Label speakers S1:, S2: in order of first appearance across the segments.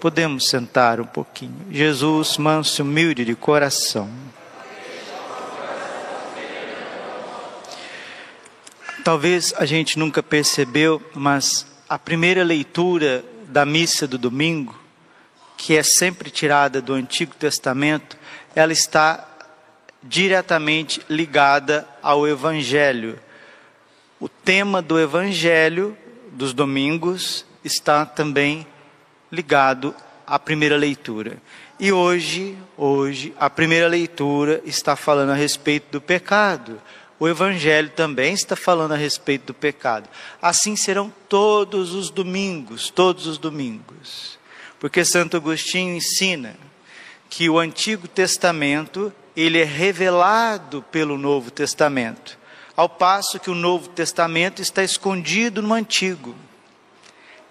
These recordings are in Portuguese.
S1: Podemos sentar um pouquinho. Jesus, manso e humilde de coração. Talvez a gente nunca percebeu, mas a primeira leitura da missa do domingo, que é sempre tirada do Antigo Testamento, ela está diretamente ligada ao Evangelho. O tema do Evangelho dos domingos está também à primeira leitura. E hoje, hoje, a primeira leitura está falando a respeito do pecado. O evangelho também está falando a respeito do pecado. Assim serão todos os domingos, todos os domingos. Porque Santo Agostinho ensina que o Antigo Testamento, ele é revelado pelo Novo Testamento, ao passo que o Novo Testamento está escondido no Antigo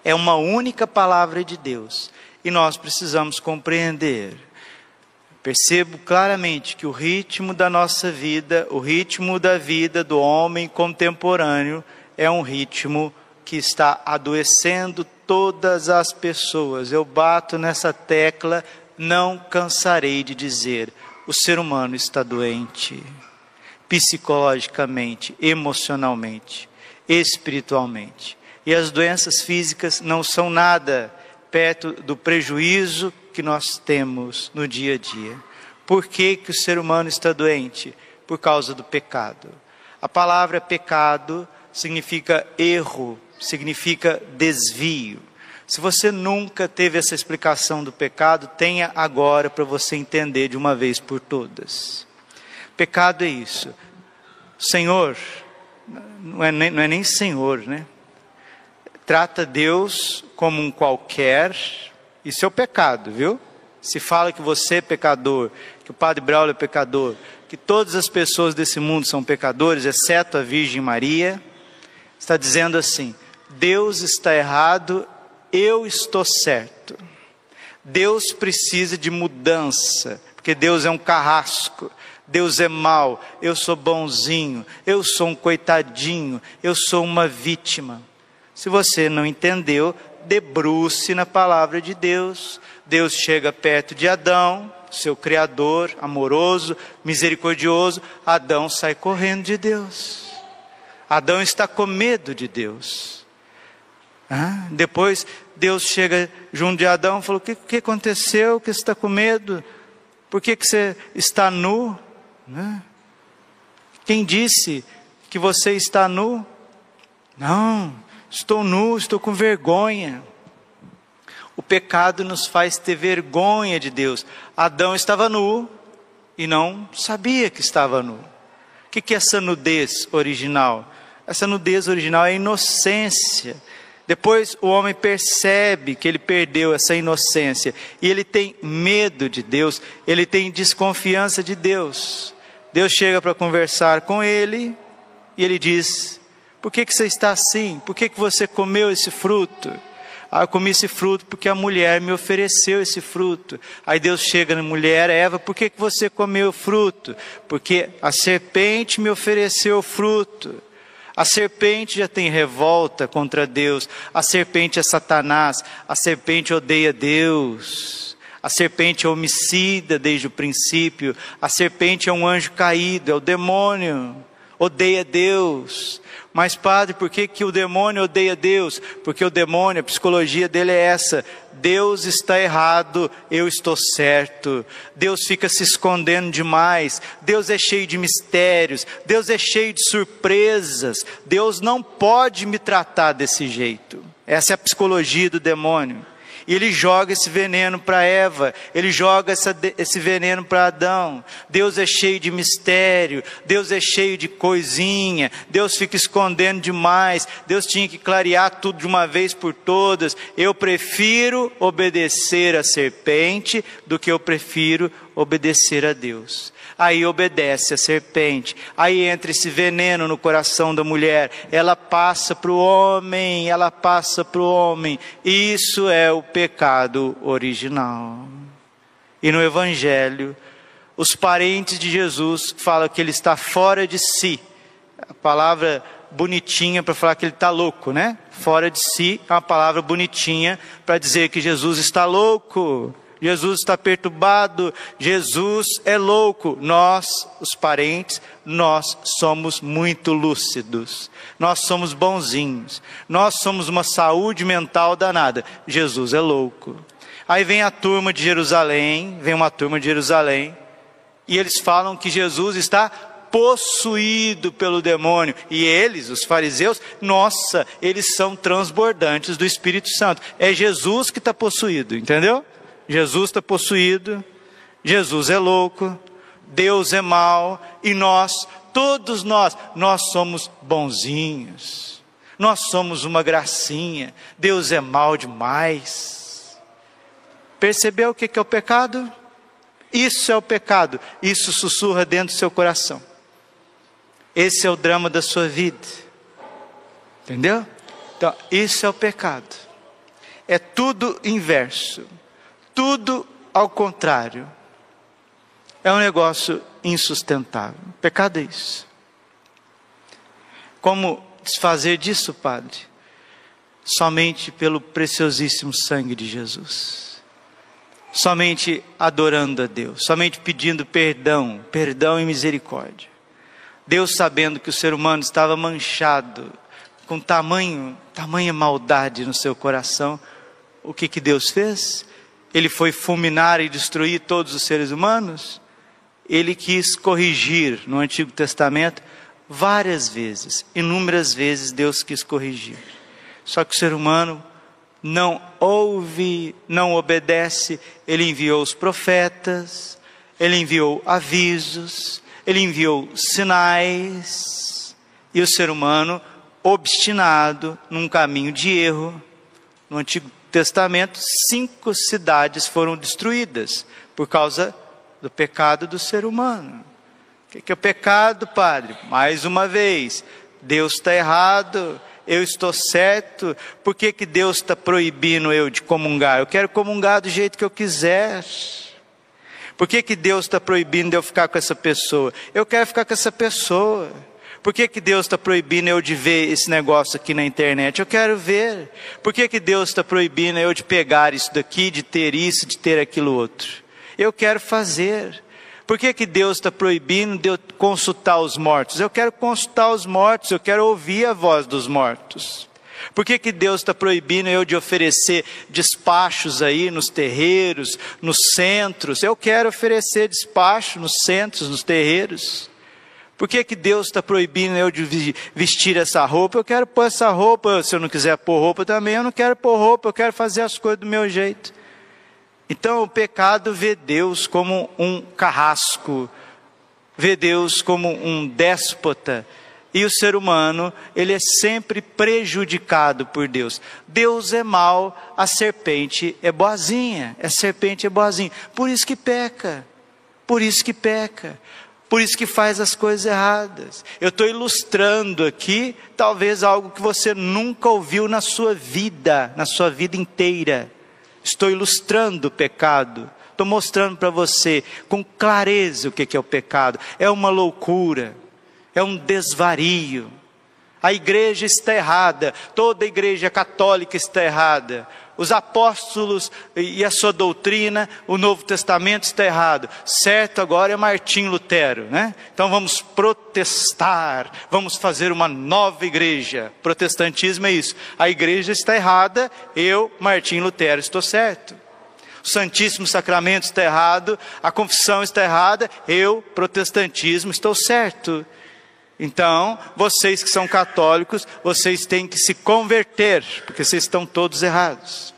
S1: é uma única palavra de Deus e nós precisamos compreender. Percebo claramente que o ritmo da nossa vida, o ritmo da vida do homem contemporâneo, é um ritmo que está adoecendo todas as pessoas. Eu bato nessa tecla, não cansarei de dizer: o ser humano está doente, psicologicamente, emocionalmente, espiritualmente. E as doenças físicas não são nada perto do prejuízo que nós temos no dia a dia. Por que, que o ser humano está doente? Por causa do pecado. A palavra pecado significa erro, significa desvio. Se você nunca teve essa explicação do pecado, tenha agora para você entender de uma vez por todas. Pecado é isso. Senhor, não é nem, não é nem Senhor, né? Trata Deus como um qualquer, isso é o pecado, viu? Se fala que você é pecador, que o Padre Braulio é pecador, que todas as pessoas desse mundo são pecadores, exceto a Virgem Maria, está dizendo assim: Deus está errado, eu estou certo. Deus precisa de mudança, porque Deus é um carrasco. Deus é mau, eu sou bonzinho, eu sou um coitadinho, eu sou uma vítima. Se você não entendeu, debruce na palavra de Deus. Deus chega perto de Adão, seu Criador, amoroso, misericordioso. Adão sai correndo de Deus. Adão está com medo de Deus. Ah, depois Deus chega junto de Adão e falou: O que, que aconteceu? Que você está com medo? Por que, que você está nu? Né? Quem disse que você está nu? Não, Estou nu, estou com vergonha. O pecado nos faz ter vergonha de Deus. Adão estava nu e não sabia que estava nu. O que é essa nudez original? Essa nudez original é inocência. Depois o homem percebe que ele perdeu essa inocência e ele tem medo de Deus, ele tem desconfiança de Deus. Deus chega para conversar com ele e ele diz: por que, que você está assim? Por que, que você comeu esse fruto? Ah, eu comi esse fruto porque a mulher me ofereceu esse fruto. Aí Deus chega na mulher, Eva, por que, que você comeu o fruto? Porque a serpente me ofereceu o fruto. A serpente já tem revolta contra Deus. A serpente é Satanás. A serpente odeia Deus. A serpente é homicida desde o princípio. A serpente é um anjo caído, é o demônio. Odeia Deus. Mas, padre, por que, que o demônio odeia Deus? Porque o demônio, a psicologia dele é essa: Deus está errado, eu estou certo. Deus fica se escondendo demais. Deus é cheio de mistérios. Deus é cheio de surpresas. Deus não pode me tratar desse jeito. Essa é a psicologia do demônio. E ele joga esse veneno para Eva, ele joga essa, esse veneno para Adão. Deus é cheio de mistério, Deus é cheio de coisinha, Deus fica escondendo demais, Deus tinha que clarear tudo de uma vez por todas. Eu prefiro obedecer a serpente do que eu prefiro obedecer a Deus. Aí obedece a serpente, aí entra esse veneno no coração da mulher, ela passa para o homem, ela passa para o homem. Isso é o pecado original. E no Evangelho, os parentes de Jesus falam que ele está fora de si. A palavra bonitinha para falar que ele está louco, né? Fora de si é uma palavra bonitinha para dizer que Jesus está louco. Jesus está perturbado, Jesus é louco. Nós, os parentes, nós somos muito lúcidos, nós somos bonzinhos, nós somos uma saúde mental danada. Jesus é louco. Aí vem a turma de Jerusalém, vem uma turma de Jerusalém, e eles falam que Jesus está possuído pelo demônio. E eles, os fariseus, nossa, eles são transbordantes do Espírito Santo. É Jesus que está possuído, entendeu? Jesus está possuído, Jesus é louco, Deus é mau e nós, todos nós, nós somos bonzinhos, nós somos uma gracinha, Deus é mau demais. Percebeu o que é o pecado? Isso é o pecado, isso sussurra dentro do seu coração. Esse é o drama da sua vida, entendeu? Então, isso é o pecado, é tudo inverso tudo ao contrário. É um negócio insustentável. Pecado é isso. Como desfazer disso, Padre? Somente pelo preciosíssimo sangue de Jesus. Somente adorando a Deus, somente pedindo perdão, perdão e misericórdia. Deus sabendo que o ser humano estava manchado com tamanho, tamanha maldade no seu coração, o que que Deus fez? Ele foi fulminar e destruir todos os seres humanos, ele quis corrigir no Antigo Testamento várias vezes, inúmeras vezes Deus quis corrigir. Só que o ser humano não ouve, não obedece, ele enviou os profetas, ele enviou avisos, ele enviou sinais, e o ser humano, obstinado num caminho de erro, no Antigo Testamento, cinco cidades foram destruídas por causa do pecado do ser humano. O que é o pecado, Padre? Mais uma vez, Deus está errado, eu estou certo. Por que, que Deus está proibindo eu de comungar? Eu quero comungar do jeito que eu quiser. Por que, que Deus está proibindo eu ficar com essa pessoa? Eu quero ficar com essa pessoa. Por que, que Deus está proibindo eu de ver esse negócio aqui na internet? Eu quero ver. Por que, que Deus está proibindo eu de pegar isso daqui, de ter isso, de ter aquilo outro? Eu quero fazer. Por que, que Deus está proibindo de eu consultar os mortos? Eu quero consultar os mortos, eu quero ouvir a voz dos mortos. Por que, que Deus está proibindo eu de oferecer despachos aí nos terreiros, nos centros? Eu quero oferecer despacho nos centros, nos terreiros. Por que, que Deus está proibindo eu de vestir essa roupa? Eu quero pôr essa roupa. Se eu não quiser pôr roupa também, eu não quero pôr roupa. Eu quero fazer as coisas do meu jeito. Então o pecado vê Deus como um carrasco, vê Deus como um déspota. E o ser humano, ele é sempre prejudicado por Deus. Deus é mau, a serpente é boazinha. A serpente é boazinha. Por isso que peca. Por isso que peca por isso que faz as coisas erradas. Eu estou ilustrando aqui, talvez algo que você nunca ouviu na sua vida, na sua vida inteira. Estou ilustrando o pecado. Estou mostrando para você com clareza o que é o pecado. É uma loucura, é um desvario. A igreja está errada, toda a igreja católica está errada os apóstolos e a sua doutrina, o Novo Testamento está errado. Certo agora é Martim Lutero, né? Então vamos protestar, vamos fazer uma nova igreja. Protestantismo é isso. A igreja está errada, eu, Martim Lutero, estou certo. O Santíssimo Sacramento está errado, a confissão está errada, eu, protestantismo, estou certo. Então, vocês que são católicos, vocês têm que se converter, porque vocês estão todos errados.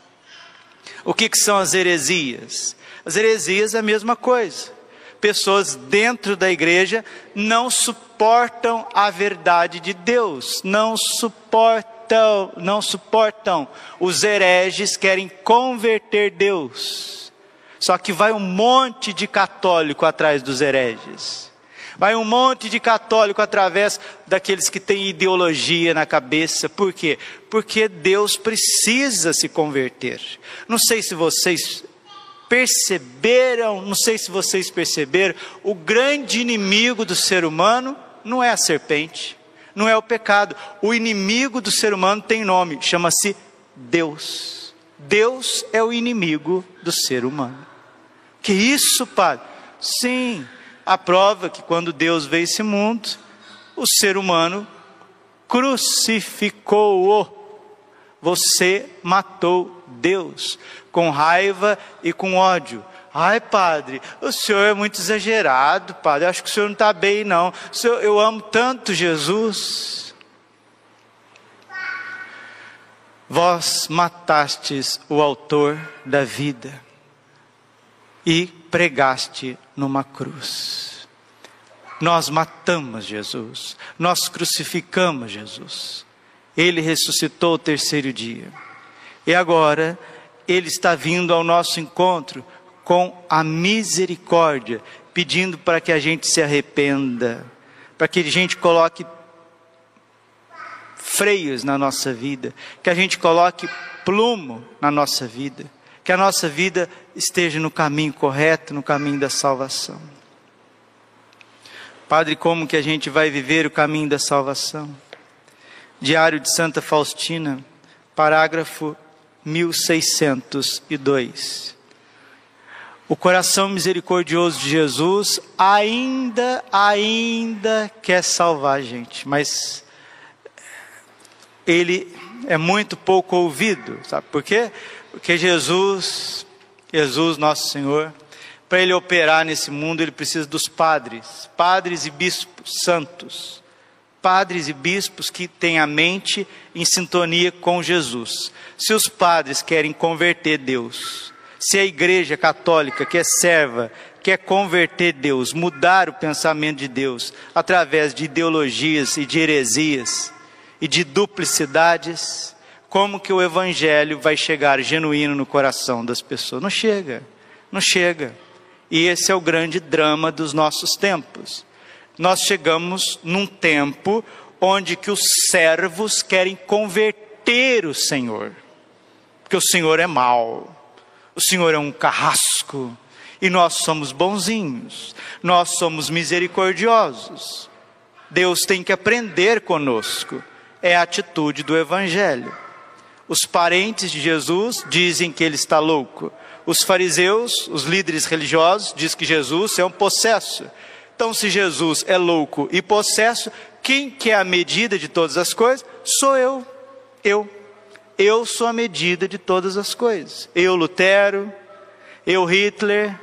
S1: O que, que são as heresias? As heresias é a mesma coisa. Pessoas dentro da igreja não suportam a verdade de Deus, não suportam, não suportam. Os hereges querem converter Deus. Só que vai um monte de católico atrás dos hereges. Vai um monte de católico através daqueles que têm ideologia na cabeça. Por quê? Porque Deus precisa se converter. Não sei se vocês perceberam, não sei se vocês perceberam, o grande inimigo do ser humano não é a serpente, não é o pecado. O inimigo do ser humano tem nome, chama-se Deus. Deus é o inimigo do ser humano. Que isso, Padre? Sim, a prova que quando Deus veio esse mundo, o ser humano crucificou-o. Você matou Deus com raiva e com ódio. Ai, padre, o senhor é muito exagerado, padre. Acho que o senhor não está bem, não. Senhor, eu amo tanto Jesus. Vós matastes o autor da vida e pregaste numa cruz. Nós matamos Jesus, nós crucificamos Jesus. Ele ressuscitou o terceiro dia. E agora, Ele está vindo ao nosso encontro com a misericórdia, pedindo para que a gente se arrependa, para que a gente coloque freios na nossa vida, que a gente coloque plumo na nossa vida, que a nossa vida esteja no caminho correto, no caminho da salvação. Padre, como que a gente vai viver o caminho da salvação? Diário de Santa Faustina, parágrafo 1602. O coração misericordioso de Jesus ainda, ainda quer salvar a gente, mas ele é muito pouco ouvido, sabe por quê? Porque Jesus, Jesus nosso Senhor, para ele operar nesse mundo, ele precisa dos padres, padres e bispos santos, padres e bispos que têm a mente em sintonia com Jesus. Se os padres querem converter Deus, se a igreja católica, que é serva, quer converter Deus, mudar o pensamento de Deus através de ideologias e de heresias e de duplicidades, como que o evangelho vai chegar genuíno no coração das pessoas? Não chega, não chega. E esse é o grande drama dos nossos tempos. Nós chegamos num tempo onde que os servos querem converter o Senhor, porque o Senhor é mau o Senhor é um carrasco e nós somos bonzinhos, nós somos misericordiosos. Deus tem que aprender conosco, é a atitude do Evangelho. Os parentes de Jesus dizem que ele está louco. Os fariseus, os líderes religiosos, dizem que Jesus é um possesso. Então, se Jesus é louco e possesso, quem que é a medida de todas as coisas? Sou eu. Eu. Eu sou a medida de todas as coisas. Eu, Lutero, eu, Hitler,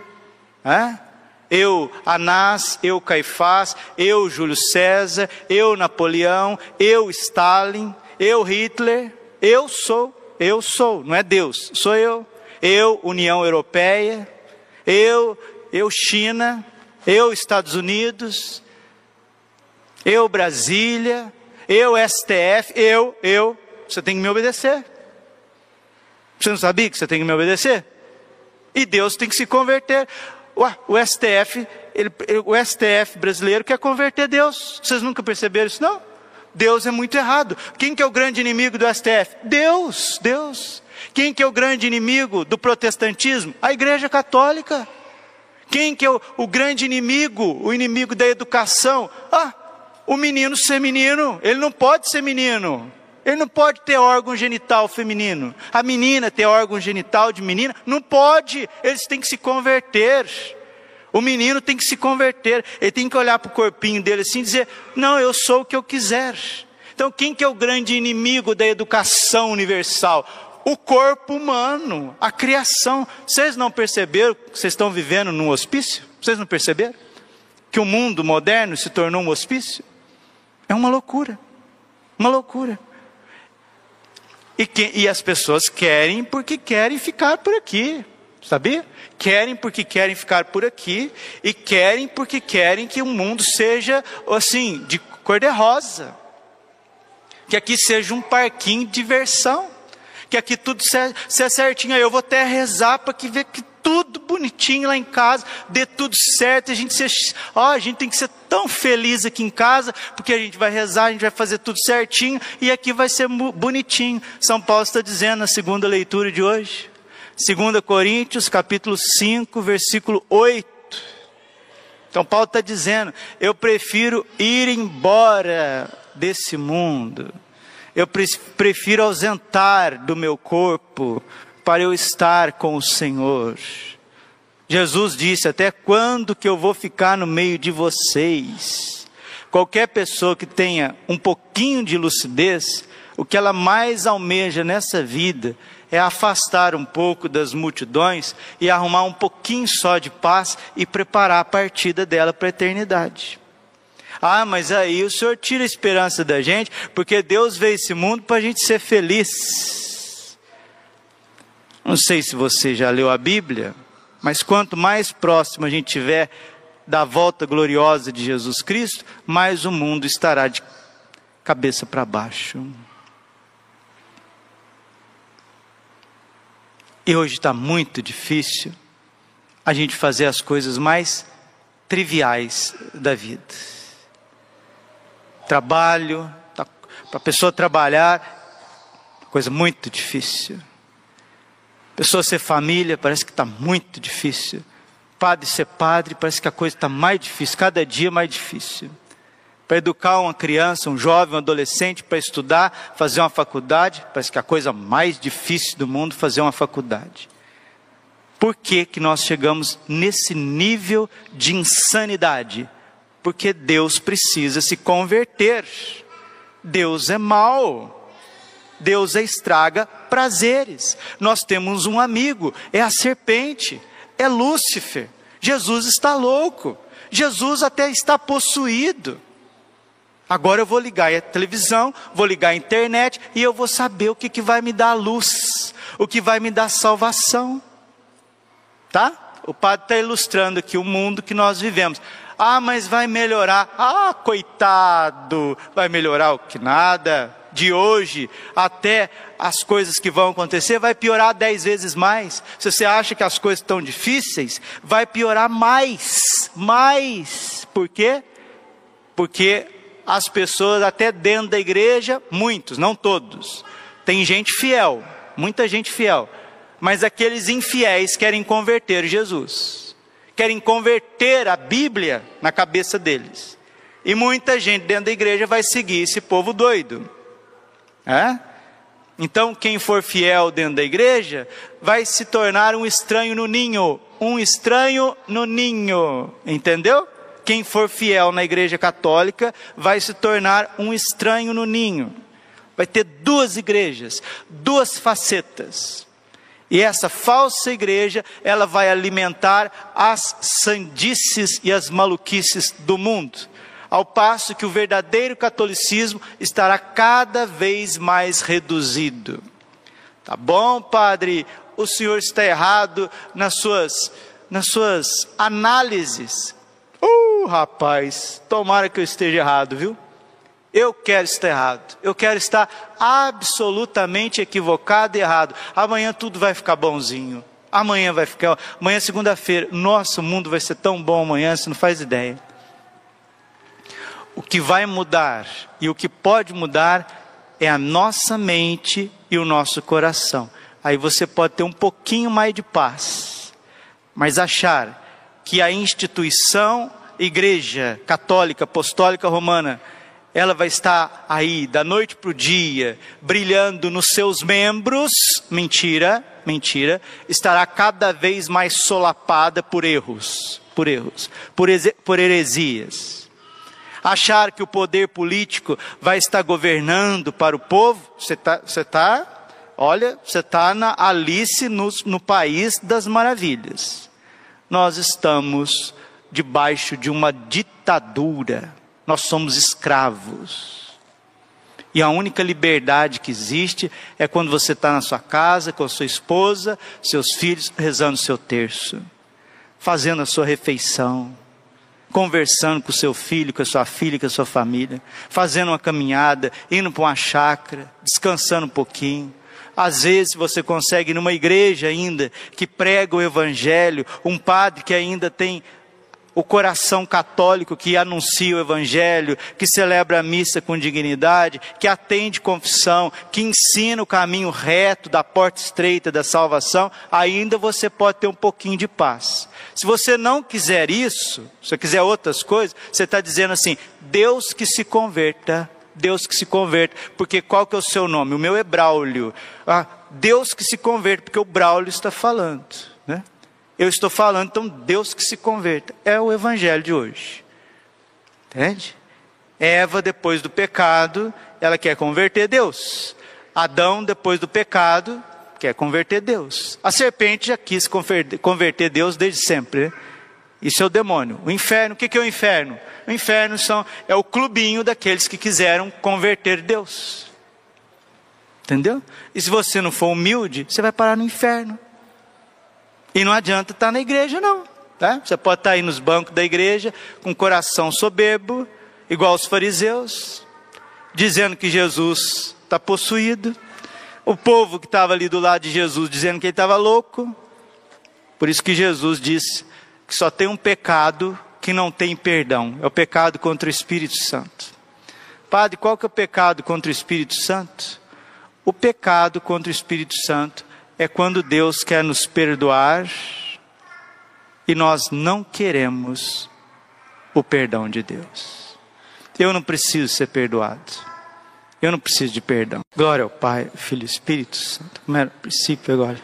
S1: eu, Anás, eu, Caifás, eu, Júlio César, eu, Napoleão, eu, Stalin, eu, Hitler, eu sou, eu sou, não é Deus, sou eu. Eu, União Europeia, eu, eu, China, eu, Estados Unidos, eu, Brasília, eu, STF, eu, eu, você tem que me obedecer. Você não sabia que você tem que me obedecer? E Deus tem que se converter. Ué, o STF, ele, o STF brasileiro quer converter Deus. Vocês nunca perceberam isso, não? Deus é muito errado. Quem que é o grande inimigo do STF? Deus, Deus. Quem que é o grande inimigo do protestantismo? A Igreja Católica. Quem que é o, o grande inimigo, o inimigo da educação? Ah, o menino ser menino. Ele não pode ser menino. Ele não pode ter órgão genital feminino. A menina ter órgão genital de menina. Não pode. Eles têm que se converter. O menino tem que se converter. Ele tem que olhar para o corpinho dele assim e dizer: Não, eu sou o que eu quiser. Então, quem que é o grande inimigo da educação universal? O corpo humano, a criação. Vocês não perceberam que vocês estão vivendo num hospício? Vocês não perceberam? Que o mundo moderno se tornou um hospício? É uma loucura. Uma loucura. E, que, e as pessoas querem porque querem ficar por aqui, sabia? Querem porque querem ficar por aqui e querem porque querem que o mundo seja assim, de cor-de-rosa. Que aqui seja um parquinho de diversão. Que aqui tudo seja certinho. Eu vou até rezar para que ver que tudo bonitinho lá em casa, dê tudo certo, a gente, ó, a gente tem que ser tão feliz aqui em casa, porque a gente vai rezar, a gente vai fazer tudo certinho, e aqui vai ser bonitinho. São Paulo está dizendo na segunda leitura de hoje, 2 Coríntios, capítulo 5, versículo 8. Então Paulo está dizendo, eu prefiro ir embora desse mundo, eu prefiro ausentar do meu corpo, para eu estar com o Senhor. Jesus disse: Até quando que eu vou ficar no meio de vocês? Qualquer pessoa que tenha um pouquinho de lucidez, o que ela mais almeja nessa vida é afastar um pouco das multidões e arrumar um pouquinho só de paz e preparar a partida dela para a eternidade. Ah, mas aí o Senhor tira a esperança da gente, porque Deus veio esse mundo para a gente ser feliz. Não sei se você já leu a Bíblia, mas quanto mais próximo a gente tiver da volta gloriosa de Jesus Cristo, mais o mundo estará de cabeça para baixo. E hoje está muito difícil a gente fazer as coisas mais triviais da vida. Trabalho, tá, para a pessoa trabalhar, coisa muito difícil. Pessoa ser família parece que está muito difícil. Padre ser padre parece que a coisa está mais difícil, cada dia mais difícil. Para educar uma criança, um jovem, um adolescente, para estudar, fazer uma faculdade, parece que a coisa mais difícil do mundo fazer uma faculdade. Por que, que nós chegamos nesse nível de insanidade? Porque Deus precisa se converter. Deus é mau. Deus estraga prazeres. Nós temos um amigo, é a serpente, é Lúcifer. Jesus está louco. Jesus até está possuído. Agora eu vou ligar a televisão, vou ligar a internet e eu vou saber o que, que vai me dar luz, o que vai me dar salvação. Tá? O padre está ilustrando aqui o mundo que nós vivemos. Ah, mas vai melhorar. Ah, coitado, vai melhorar o que nada de hoje até as coisas que vão acontecer, vai piorar dez vezes mais. Se você acha que as coisas estão difíceis, vai piorar mais, mais. Por quê? Porque as pessoas, até dentro da igreja, muitos, não todos, tem gente fiel, muita gente fiel, mas aqueles infiéis querem converter Jesus, querem converter a Bíblia na cabeça deles. E muita gente dentro da igreja vai seguir esse povo doido. É? Então, quem for fiel dentro da igreja vai se tornar um estranho no ninho. Um estranho no ninho. Entendeu? Quem for fiel na igreja católica vai se tornar um estranho no ninho. Vai ter duas igrejas, duas facetas. E essa falsa igreja, ela vai alimentar as sandices e as maluquices do mundo ao passo que o verdadeiro catolicismo estará cada vez mais reduzido. Tá bom, padre, o senhor está errado nas suas, nas suas análises. Uh, rapaz, tomara que eu esteja errado, viu? Eu quero estar errado. Eu quero estar absolutamente equivocado e errado. Amanhã tudo vai ficar bonzinho. Amanhã vai ficar. Amanhã é segunda-feira. Nossa, o mundo vai ser tão bom amanhã, você não faz ideia o que vai mudar e o que pode mudar é a nossa mente e o nosso coração. Aí você pode ter um pouquinho mais de paz, mas achar que a instituição Igreja Católica Apostólica Romana ela vai estar aí da noite para o dia, brilhando nos seus membros, mentira, mentira, estará cada vez mais solapada por erros, por erros, por, por heresias. Achar que o poder político vai estar governando para o povo, você está, você tá, olha, você está na Alice no, no país das maravilhas. Nós estamos debaixo de uma ditadura, nós somos escravos. E a única liberdade que existe é quando você está na sua casa, com a sua esposa, seus filhos, rezando o seu terço, fazendo a sua refeição conversando com o seu filho, com a sua filha, com a sua família, fazendo uma caminhada, indo para uma chácara, descansando um pouquinho, Às vezes você consegue numa igreja ainda que prega o evangelho, um padre que ainda tem o coração católico que anuncia o Evangelho, que celebra a missa com dignidade, que atende confissão, que ensina o caminho reto da porta estreita da salvação, ainda você pode ter um pouquinho de paz. Se você não quiser isso, se você quiser outras coisas, você está dizendo assim: Deus que se converta. Deus que se converta, porque qual que é o seu nome? O meu é Braulio. Ah, Deus que se converta, porque o Braulio está falando. Eu estou falando, então, Deus que se converta. É o evangelho de hoje. Entende? Eva, depois do pecado, ela quer converter Deus. Adão, depois do pecado, quer converter Deus. A serpente já quis converter Deus desde sempre. Né? Isso é o demônio. O inferno, o que é o inferno? O inferno são, é o clubinho daqueles que quiseram converter Deus. Entendeu? E se você não for humilde, você vai parar no inferno. E não adianta estar na igreja, não. Tá? Você pode estar aí nos bancos da igreja com coração soberbo, igual os fariseus, dizendo que Jesus está possuído. O povo que estava ali do lado de Jesus dizendo que ele estava louco. Por isso que Jesus disse que só tem um pecado que não tem perdão. É o pecado contra o Espírito Santo. Padre, qual que é o pecado contra o Espírito Santo? O pecado contra o Espírito Santo é quando Deus quer nos perdoar e nós não queremos o perdão de Deus. Eu não preciso ser perdoado. Eu não preciso de perdão. Glória ao Pai, Filho e Espírito Santo. Como era o princípio agora.